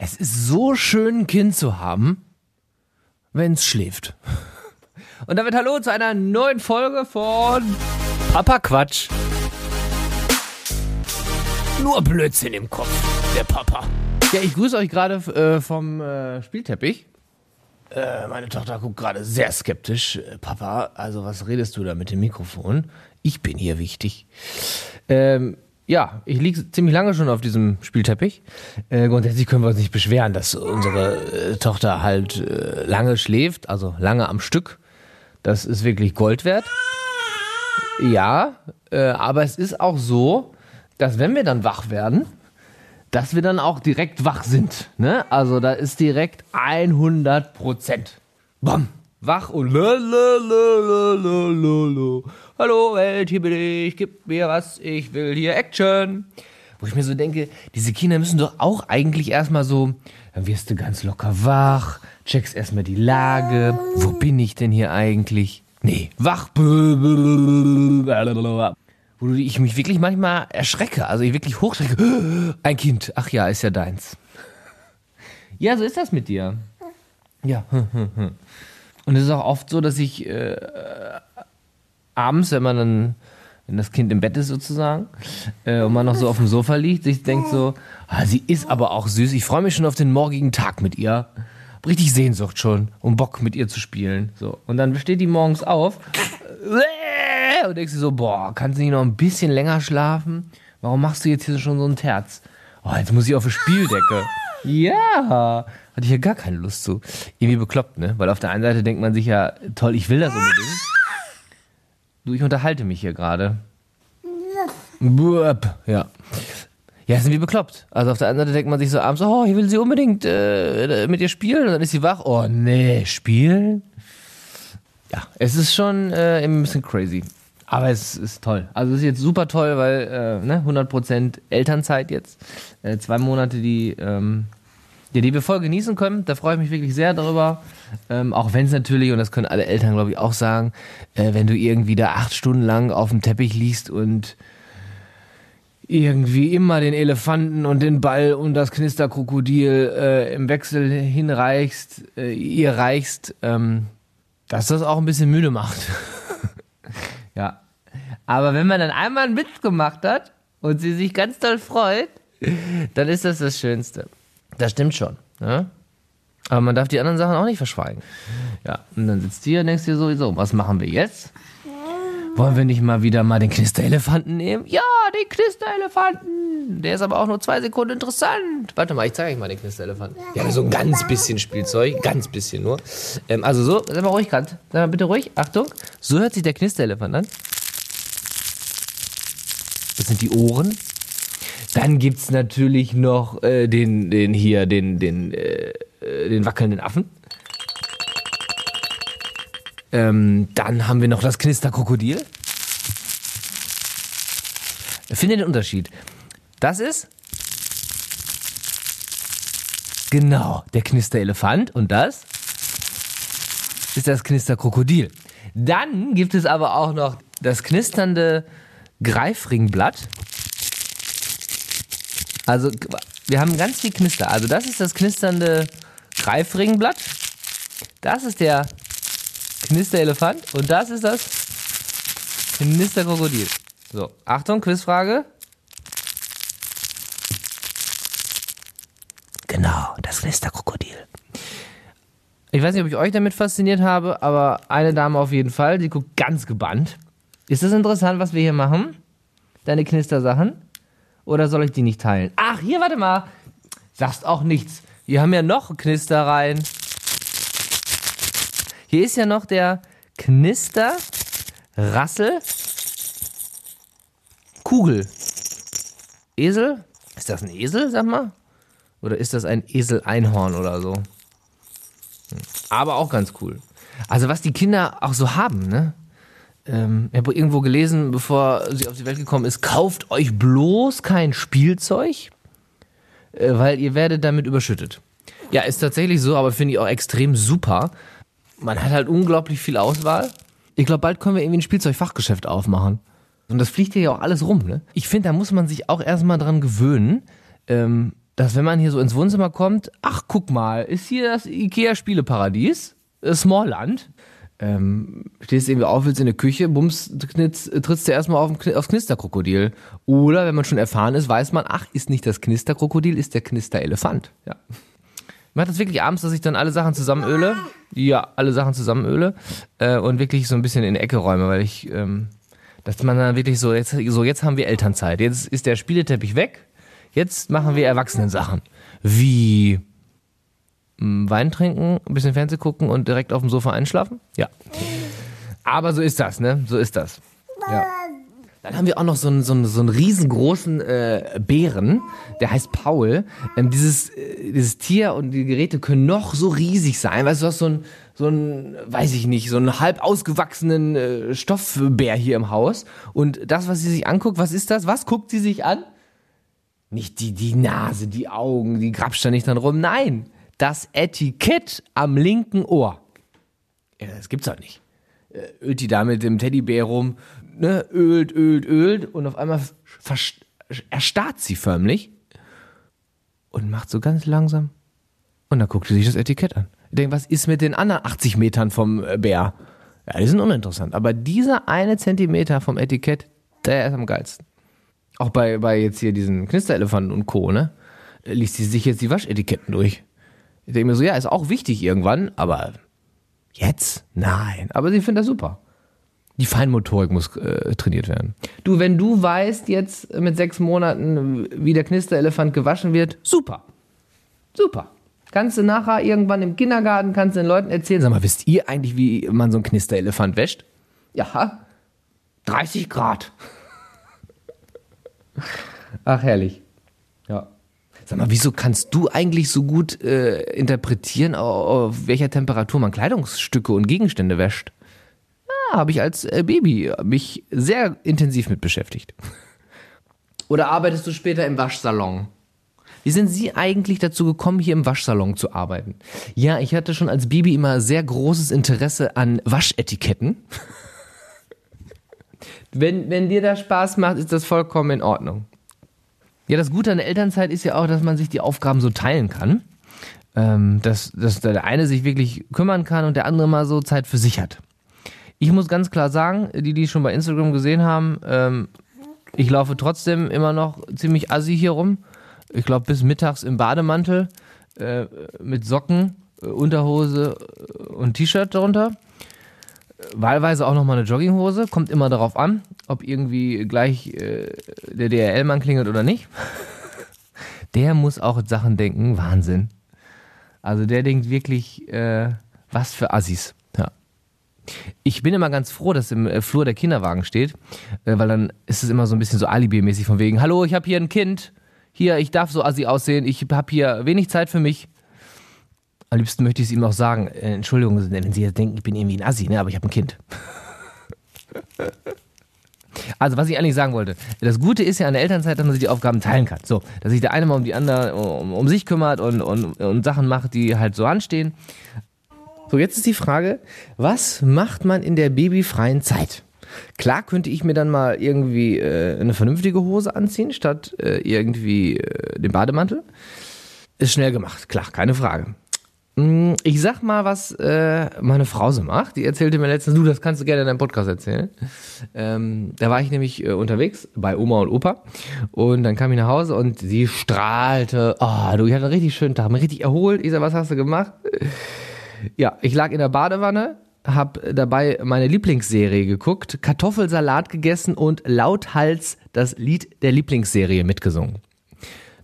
Es ist so schön, ein Kind zu haben, wenn es schläft. Und damit hallo zu einer neuen Folge von Papa Quatsch. Nur Blödsinn im Kopf, der Papa. Ja, ich grüße euch gerade äh, vom äh, Spielteppich. Äh, meine Tochter guckt gerade sehr skeptisch. Äh, Papa, also was redest du da mit dem Mikrofon? Ich bin hier wichtig. Ähm, ja, ich liege ziemlich lange schon auf diesem Spielteppich. Äh, grundsätzlich können wir uns nicht beschweren, dass unsere äh, Tochter halt äh, lange schläft, also lange am Stück. Das ist wirklich Gold wert. Ja, äh, aber es ist auch so, dass wenn wir dann wach werden, dass wir dann auch direkt wach sind. Ne? Also da ist direkt 100 Prozent. Bam, wach und lalalala. Hallo Welt, hier bin ich, gib mir was, ich will hier Action. Wo ich mir so denke, diese Kinder müssen doch auch eigentlich erstmal so, dann wirst du ganz locker wach, checkst erstmal die Lage, wo bin ich denn hier eigentlich? Nee, wach. Wo ich mich wirklich manchmal erschrecke, also ich wirklich hochschrecke. Ein Kind, ach ja, ist ja deins. Ja, so ist das mit dir. Ja. Und es ist auch oft so, dass ich äh, abends, wenn man dann, wenn das Kind im Bett ist sozusagen, äh, und man noch so auf dem Sofa liegt, sich denkt so, ah, sie ist aber auch süß. Ich freue mich schon auf den morgigen Tag mit ihr. Richtig Sehnsucht schon, um Bock mit ihr zu spielen. So. Und dann steht die morgens auf und denkst dir so, boah, kannst du nicht noch ein bisschen länger schlafen? Warum machst du jetzt hier schon so ein Terz? Oh, jetzt muss ich auf die Spieldecke. Ja, hatte ich ja gar keine Lust zu. Irgendwie bekloppt, ne? Weil auf der einen Seite denkt man sich ja, toll, ich will das unbedingt. Du, ich unterhalte mich hier gerade. Ja. Ja, sind wir bekloppt. Also auf der anderen Seite denkt man sich so abends, oh, ich will sie unbedingt äh, mit ihr spielen. Und dann ist sie wach. Oh, nee, spielen? Ja, es ist schon äh, ein bisschen crazy. Aber es ist toll. Also es ist jetzt super toll, weil äh, ne, 100% Elternzeit jetzt. Äh, zwei Monate, die, ähm, ja, die wir voll genießen können. Da freue ich mich wirklich sehr darüber. Ähm, auch wenn es natürlich, und das können alle Eltern, glaube ich, auch sagen, äh, wenn du irgendwie da acht Stunden lang auf dem Teppich liegst und irgendwie immer den Elefanten und den Ball und das Knisterkrokodil äh, im Wechsel hinreichst, äh, ihr reichst, ähm, dass das auch ein bisschen müde macht. ja. Aber wenn man dann einmal einen Witz gemacht hat und sie sich ganz doll freut, dann ist das das Schönste. Das stimmt schon. Ne? Aber man darf die anderen Sachen auch nicht verschweigen. Ja, und dann sitzt du hier und denkst dir sowieso, was machen wir jetzt? Wollen wir nicht mal wieder mal den Knisterelefanten nehmen? Ja, den Knisterelefanten. Der ist aber auch nur zwei Sekunden interessant. Warte mal, ich zeige euch mal den Knisterelefanten. Haben so ein ganz bisschen Spielzeug, ganz bisschen nur. Ähm, also so, sag mal ruhig, Kant. Sag mal bitte ruhig, Achtung. So hört sich der Knisterelefant an. Das sind die Ohren. Dann gibt's natürlich noch äh, den, den hier, den, den, äh, den wackelnden Affen. Ähm, dann haben wir noch das Knisterkrokodil. Finde den Unterschied. Das ist genau der Knisterelefant und das ist das Knisterkrokodil. Dann gibt es aber auch noch das knisternde Greifringblatt. Also wir haben ganz viel Knister. Also das ist das knisternde Greifringblatt. Das ist der Knisterelefant und das ist das Knisterkrokodil. So, Achtung, Quizfrage. Genau, das Knisterkrokodil. Ich weiß nicht, ob ich euch damit fasziniert habe, aber eine Dame auf jeden Fall, die guckt ganz gebannt. Ist das interessant, was wir hier machen? Deine Knistersachen? Oder soll ich die nicht teilen? Ach, hier, warte mal. Sagst auch nichts. Wir haben ja noch Knistereien. Hier ist ja noch der Knister Rassel Kugel. Esel? Ist das ein Esel, sag mal? Oder ist das ein Esel-Einhorn oder so? Hm. Aber auch ganz cool. Also, was die Kinder auch so haben, ne? Ähm, ich habe irgendwo gelesen, bevor sie auf die Welt gekommen ist, kauft euch bloß kein Spielzeug, äh, weil ihr werdet damit überschüttet. Ja, ist tatsächlich so, aber finde ich auch extrem super. Man hat halt unglaublich viel Auswahl. Ich glaube, bald können wir irgendwie ein Spielzeugfachgeschäft aufmachen. Und das fliegt hier ja auch alles rum, ne? Ich finde, da muss man sich auch erstmal dran gewöhnen, ähm, dass wenn man hier so ins Wohnzimmer kommt, ach guck mal, ist hier das Ikea Spieleparadies, Smallland. Ähm, stehst irgendwie auf, willst in der Küche, bums, knitz, trittst du erstmal auf, aufs Knisterkrokodil. Oder wenn man schon erfahren ist, weiß man, ach, ist nicht das Knisterkrokodil, ist der Knisterelefant. Ja. Ich mache das wirklich abends, dass ich dann alle Sachen zusammenöle. Ja, alle Sachen zusammenöle. Äh, und wirklich so ein bisschen in die Ecke räume, weil ich, ähm, dass man dann wirklich so, jetzt, so, jetzt haben wir Elternzeit. Jetzt ist der Spieleteppich weg. Jetzt machen wir Erwachsenen-Sachen. Wie Wein trinken, ein bisschen Fernsehen gucken und direkt auf dem Sofa einschlafen? Ja. Aber so ist das, ne? So ist das. Ja. Dann haben wir auch noch so einen, so einen, so einen riesengroßen äh, Bären, der heißt Paul. Ähm, dieses, äh, dieses Tier und die Geräte können noch so riesig sein. Weißt du, du hast so einen, so einen, weiß ich nicht, so einen halb ausgewachsenen äh, Stoffbär hier im Haus. Und das, was sie sich anguckt, was ist das? Was guckt sie sich an? Nicht die, die Nase, die Augen, die grapscht da nicht dran rum. Nein, das Etikett am linken Ohr. Ja, das gibt's doch nicht. Äh, ölt die da mit dem Teddybär rum, ne, ölt, ölt, ölt und auf einmal erstarrt sie förmlich und macht so ganz langsam. Und dann guckt sie sich das Etikett an. Ich denke, was ist mit den anderen 80 Metern vom äh, Bär? Ja, die sind uninteressant. Aber dieser eine Zentimeter vom Etikett, der ist am geilsten. Auch bei, bei jetzt hier diesen Knisterelefanten und Co., ne? Liest sie sich jetzt die Waschetiketten durch. Ich denke mir so, ja, ist auch wichtig irgendwann, aber jetzt? Nein. Aber sie findet das super. Die Feinmotorik muss äh, trainiert werden. Du, wenn du weißt jetzt mit sechs Monaten, wie der Knisterelefant gewaschen wird, super. Super. Kannst du nachher irgendwann im Kindergarten, kannst du den Leuten erzählen, sag mal, wisst ihr eigentlich, wie man so einen Knisterelefant wäscht? Ja, 30 Grad. Ach, herrlich. Sag mal, wieso kannst du eigentlich so gut äh, interpretieren, auf welcher Temperatur man Kleidungsstücke und Gegenstände wäscht? Ja, habe ich als äh, Baby mich sehr intensiv mit beschäftigt. Oder arbeitest du später im Waschsalon? Wie sind Sie eigentlich dazu gekommen, hier im Waschsalon zu arbeiten? Ja, ich hatte schon als Baby immer sehr großes Interesse an Waschetiketten. wenn, wenn dir das Spaß macht, ist das vollkommen in Ordnung. Ja, das Gute an der Elternzeit ist ja auch, dass man sich die Aufgaben so teilen kann. Ähm, dass, dass der eine sich wirklich kümmern kann und der andere mal so Zeit für sich hat. Ich muss ganz klar sagen, die, die schon bei Instagram gesehen haben, ähm, ich laufe trotzdem immer noch ziemlich assi hier rum. Ich glaube, bis mittags im Bademantel äh, mit Socken, äh, Unterhose äh, und T-Shirt darunter wahlweise auch nochmal eine Jogginghose. Kommt immer darauf an, ob irgendwie gleich äh, der DRL-Mann klingelt oder nicht. der muss auch Sachen denken. Wahnsinn. Also der denkt wirklich, äh, was für Assis. Ja. Ich bin immer ganz froh, dass im äh, Flur der Kinderwagen steht, äh, weil dann ist es immer so ein bisschen so Alibi-mäßig von wegen, hallo, ich habe hier ein Kind. Hier, ich darf so assi aussehen. Ich habe hier wenig Zeit für mich. Am liebsten möchte ich es ihm auch sagen, äh, Entschuldigung, wenn Sie jetzt denken, ich bin irgendwie ein Assi, ne, aber ich habe ein Kind. Also, was ich eigentlich sagen wollte, das Gute ist ja an der Elternzeit, dass man sich die Aufgaben teilen kann. So, dass sich der eine mal um die andere, um, um sich kümmert und, und, und Sachen macht, die halt so anstehen. So, jetzt ist die Frage, was macht man in der babyfreien Zeit? Klar könnte ich mir dann mal irgendwie äh, eine vernünftige Hose anziehen, statt äh, irgendwie äh, den Bademantel. Ist schnell gemacht, klar, keine Frage. Mm, ich sag mal, was äh, meine Frau so macht. Die erzählte mir letztens, du, das kannst du gerne in deinem Podcast erzählen. Ähm, da war ich nämlich äh, unterwegs bei Oma und Opa und dann kam ich nach Hause und sie strahlte. Oh, du, ich hatte einen richtig schönen Tag, mich richtig erholt. Ich sag, was hast du gemacht? Ja, ich lag in der Badewanne, hab dabei meine Lieblingsserie geguckt, Kartoffelsalat gegessen und lauthals das Lied der Lieblingsserie mitgesungen.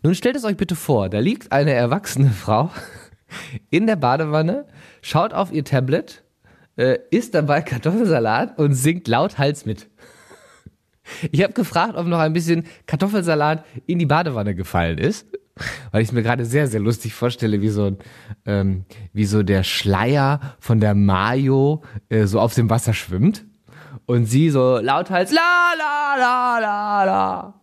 Nun stellt es euch bitte vor, da liegt eine erwachsene Frau in der Badewanne, schaut auf ihr Tablet, äh, isst dabei Kartoffelsalat und singt lauthals mit. Ich habe gefragt, ob noch ein bisschen Kartoffelsalat in die Badewanne gefallen ist, weil ich es mir gerade sehr, sehr lustig vorstelle, wie so, ähm, wie so der Schleier von der Mayo äh, so auf dem Wasser schwimmt und sie so lauthals la la la la la.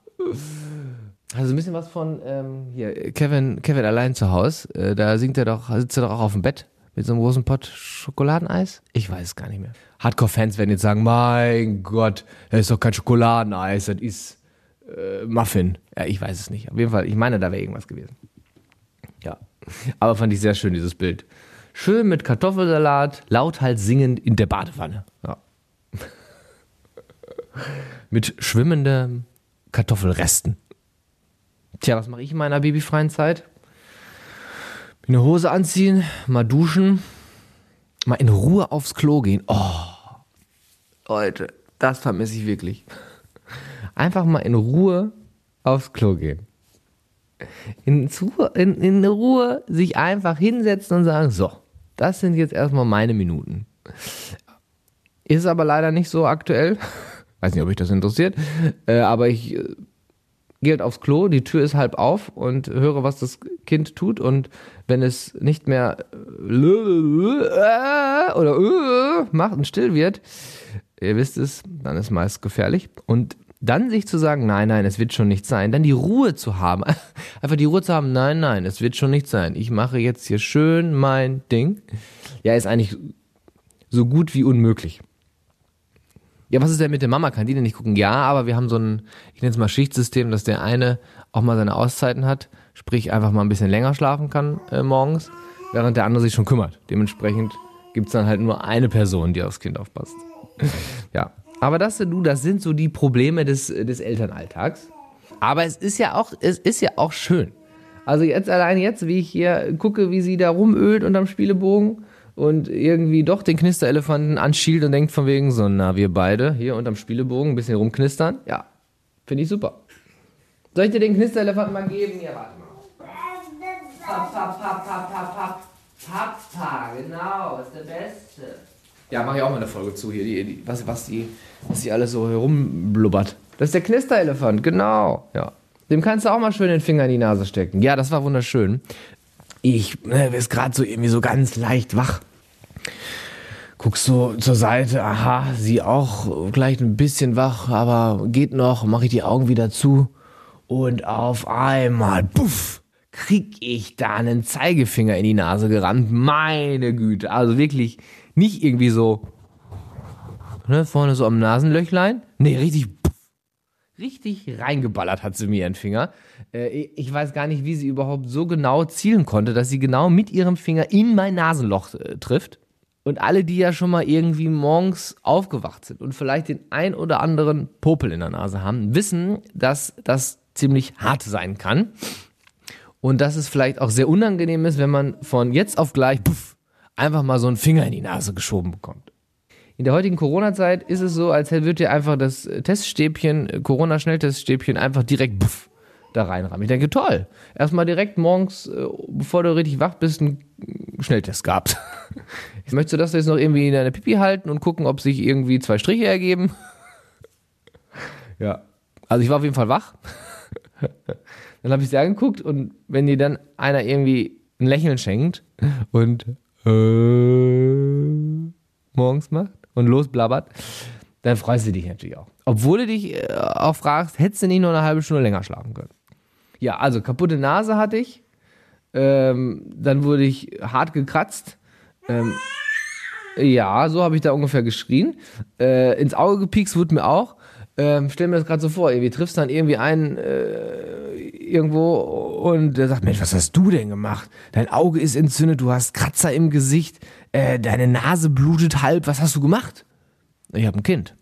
Also ein bisschen was von ähm, hier, Kevin, Kevin allein zu Hause. Äh, da singt er doch, sitzt er doch auch auf dem Bett mit so einem großen Pott Schokoladeneis. Ich weiß es gar nicht mehr. Hardcore-Fans werden jetzt sagen, mein Gott, das ist doch kein Schokoladeneis, das ist äh, Muffin. Ja, ich weiß es nicht. Auf jeden Fall, ich meine, da wäre irgendwas gewesen. Ja. Aber fand ich sehr schön, dieses Bild. Schön mit Kartoffelsalat, lauthals singend in der Badewanne. Ja. mit schwimmenden Kartoffelresten. Tja, was mache ich in meiner babyfreien Zeit? Eine Hose anziehen, mal duschen, mal in Ruhe aufs Klo gehen. Oh, Leute, das vermisse ich wirklich. Einfach mal in Ruhe aufs Klo gehen. In, in, in Ruhe sich einfach hinsetzen und sagen, so, das sind jetzt erstmal meine Minuten. Ist aber leider nicht so aktuell. Weiß nicht, ob euch das interessiert. Äh, aber ich äh, gehe halt aufs Klo, die Tür ist halb auf und höre, was das Kind tut. Und wenn es nicht mehr äh, oder macht und still wird, ihr wisst es, dann ist meist gefährlich. Und dann sich zu sagen, nein, nein, es wird schon nicht sein, dann die Ruhe zu haben, einfach die Ruhe zu haben, nein, nein, es wird schon nicht sein. Ich mache jetzt hier schön mein Ding. Ja, ist eigentlich so gut wie unmöglich. Ja, was ist denn mit der Mama? Kann die denn nicht gucken? Ja, aber wir haben so ein, ich nenne es mal Schichtsystem, dass der eine auch mal seine Auszeiten hat, sprich einfach mal ein bisschen länger schlafen kann äh, morgens, während der andere sich schon kümmert. Dementsprechend gibt es dann halt nur eine Person, die aufs Kind aufpasst. ja. Aber das, du, das sind so die Probleme des, des Elternalltags. Aber es ist ja auch, es ist ja auch schön. Also jetzt allein jetzt, wie ich hier gucke, wie sie da rumölt unterm Spielebogen und irgendwie doch den Knisterelefanten anschielt und denkt von wegen so, na, wir beide hier unterm Spielebogen ein bisschen rumknistern. Ja, finde ich super. Soll ich dir den Knisterelefanten mal geben? Ja, warte mal. Pap, pap, pap, pap, pap, pap. Papa, genau, ist der Beste. Ja, mache ich auch mal eine Folge zu hier, die, die, was, was, die, was die alles so herumblubbert. Das ist der Knisterelefant, genau, ja. Dem kannst du auch mal schön den Finger in die Nase stecken. Ja, das war wunderschön. Ich ne, ist gerade so irgendwie so ganz leicht wach. Guckst so zur Seite, aha, sie auch gleich ein bisschen wach, aber geht noch, mache ich die Augen wieder zu und auf einmal, puff, krieg ich da einen Zeigefinger in die Nase gerannt. Meine Güte, also wirklich nicht irgendwie so ne, vorne so am Nasenlöchlein. Nee, richtig richtig reingeballert hat sie mir ihren Finger. Äh, ich weiß gar nicht, wie sie überhaupt so genau zielen konnte, dass sie genau mit ihrem Finger in mein Nasenloch äh, trifft. Und alle, die ja schon mal irgendwie morgens aufgewacht sind und vielleicht den ein oder anderen Popel in der Nase haben, wissen, dass das ziemlich hart sein kann. Und dass es vielleicht auch sehr unangenehm ist, wenn man von jetzt auf gleich puff, einfach mal so einen Finger in die Nase geschoben bekommt. In der heutigen Corona-Zeit ist es so, als würde dir einfach das Teststäbchen, Corona-Schnellteststäbchen einfach direkt buff, da reinrammen. Ich denke, toll. Erstmal direkt morgens, äh, bevor du richtig wach bist, einen Schnelltest gehabt. Möchtest du das jetzt noch irgendwie in deine Pipi halten und gucken, ob sich irgendwie zwei Striche ergeben? ja. Also ich war auf jeden Fall wach. dann habe ich sie angeguckt und wenn dir dann einer irgendwie ein Lächeln schenkt und äh, morgens macht, und losblabbert, dann freust du dich natürlich auch. Obwohl du dich äh, auch fragst, hättest du nicht nur eine halbe Stunde länger schlafen können. Ja, also kaputte Nase hatte ich. Ähm, dann wurde ich hart gekratzt. Ähm, ja, so habe ich da ungefähr geschrien. Äh, ins Auge gepiekst wurde mir auch. Ähm, stell mir das gerade so vor, irgendwie triffst dann irgendwie einen äh, irgendwo und der sagt, Mensch, was hast du denn gemacht? Dein Auge ist entzündet, du hast Kratzer im Gesicht, äh, deine Nase blutet halb, was hast du gemacht? Ich habe ein Kind.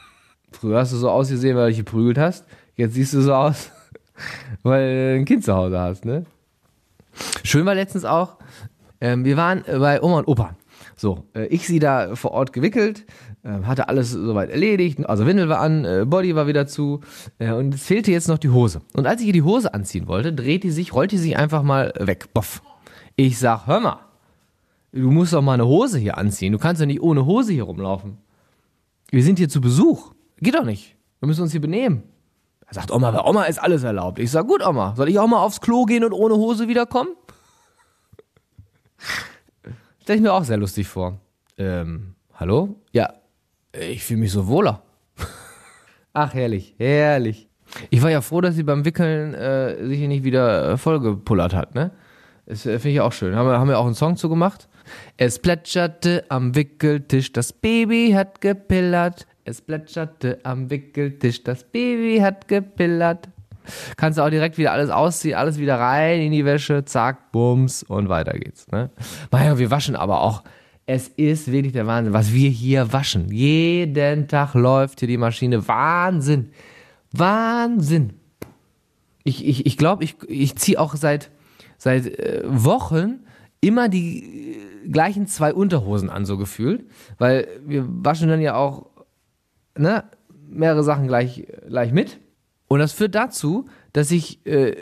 Früher hast du so ausgesehen, weil du dich geprügelt hast. Jetzt siehst du so aus, weil du ein Kind zu Hause hast, ne? Schön war letztens auch, ähm, wir waren bei Oma und Opa. So, äh, ich sie da vor Ort gewickelt, äh, hatte alles soweit erledigt, also Windel war an, äh, Body war wieder zu äh, und es fehlte jetzt noch die Hose. Und als ich ihr die Hose anziehen wollte, dreht die sich, rollt die sich einfach mal weg. Boff. Ich sag, hör mal, du musst doch mal eine Hose hier anziehen. Du kannst doch nicht ohne Hose hier rumlaufen. Wir sind hier zu Besuch. Geht doch nicht. Wir müssen uns hier benehmen. Er sagt Oma, bei Oma ist alles erlaubt. Ich sag, gut, Oma, soll ich auch mal aufs Klo gehen und ohne Hose wiederkommen? Stell ich mir auch sehr lustig vor. Ähm, hallo? Ja, ich fühle mich so wohler. Ach, herrlich, herrlich. Ich war ja froh, dass sie beim Wickeln äh, sich hier nicht wieder äh, vollgepullert hat, ne? Das äh, finde ich auch schön. Haben wir, haben wir auch einen Song zu gemacht? Es plätscherte am Wickeltisch, das Baby hat gepillert. Es plätscherte am Wickeltisch, das Baby hat gepillert. kannst du auch direkt wieder alles ausziehen, alles wieder rein in die Wäsche, zack, bums und weiter geht's. Ne? Naja, wir waschen aber auch. Es ist wirklich der Wahnsinn, was wir hier waschen. Jeden Tag läuft hier die Maschine. Wahnsinn. Wahnsinn. Ich, ich, ich glaube, ich, ich ziehe auch seit, seit äh, Wochen immer die äh, gleichen zwei Unterhosen an, so gefühlt. Weil wir waschen dann ja auch ne, mehrere Sachen gleich, gleich mit. Und das führt dazu, dass ich, äh,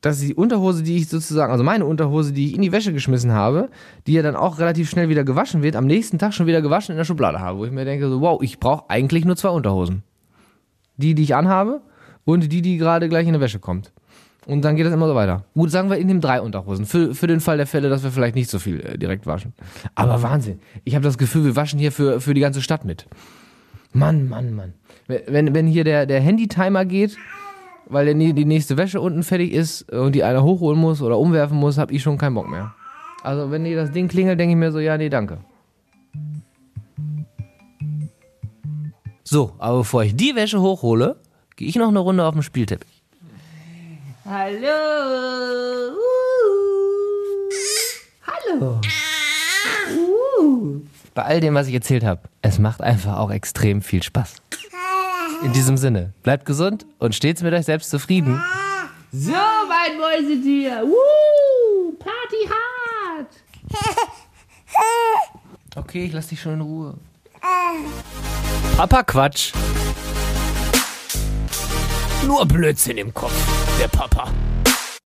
dass die Unterhose, die ich sozusagen, also meine Unterhose, die ich in die Wäsche geschmissen habe, die ja dann auch relativ schnell wieder gewaschen wird, am nächsten Tag schon wieder gewaschen in der Schublade habe, wo ich mir denke, so, wow, ich brauche eigentlich nur zwei Unterhosen. Die, die ich anhabe und die, die gerade gleich in die Wäsche kommt. Und dann geht das immer so weiter. Gut, sagen wir, in dem drei Unterhosen. Für, für den Fall der Fälle, dass wir vielleicht nicht so viel äh, direkt waschen. Aber Wahnsinn. Ich habe das Gefühl, wir waschen hier für, für die ganze Stadt mit. Mann, Mann, Mann. Wenn, wenn hier der, der Handy-Timer geht, weil der, die nächste Wäsche unten fertig ist und die einer hochholen muss oder umwerfen muss, habe ich schon keinen Bock mehr. Also wenn hier das Ding klingelt, denke ich mir so, ja, nee, danke. So, aber bevor ich die Wäsche hochhole, gehe ich noch eine Runde auf dem Spielteppich. Hallo. Uh. Hallo. Uh. Bei all dem, was ich erzählt habe, es macht einfach auch extrem viel Spaß. In diesem Sinne, bleibt gesund und stets mit euch selbst zufrieden. So, mein Mäusetier. Woo, Party hart. Okay, ich lass dich schon in Ruhe. Papa Quatsch. Nur Blödsinn im Kopf, der Papa.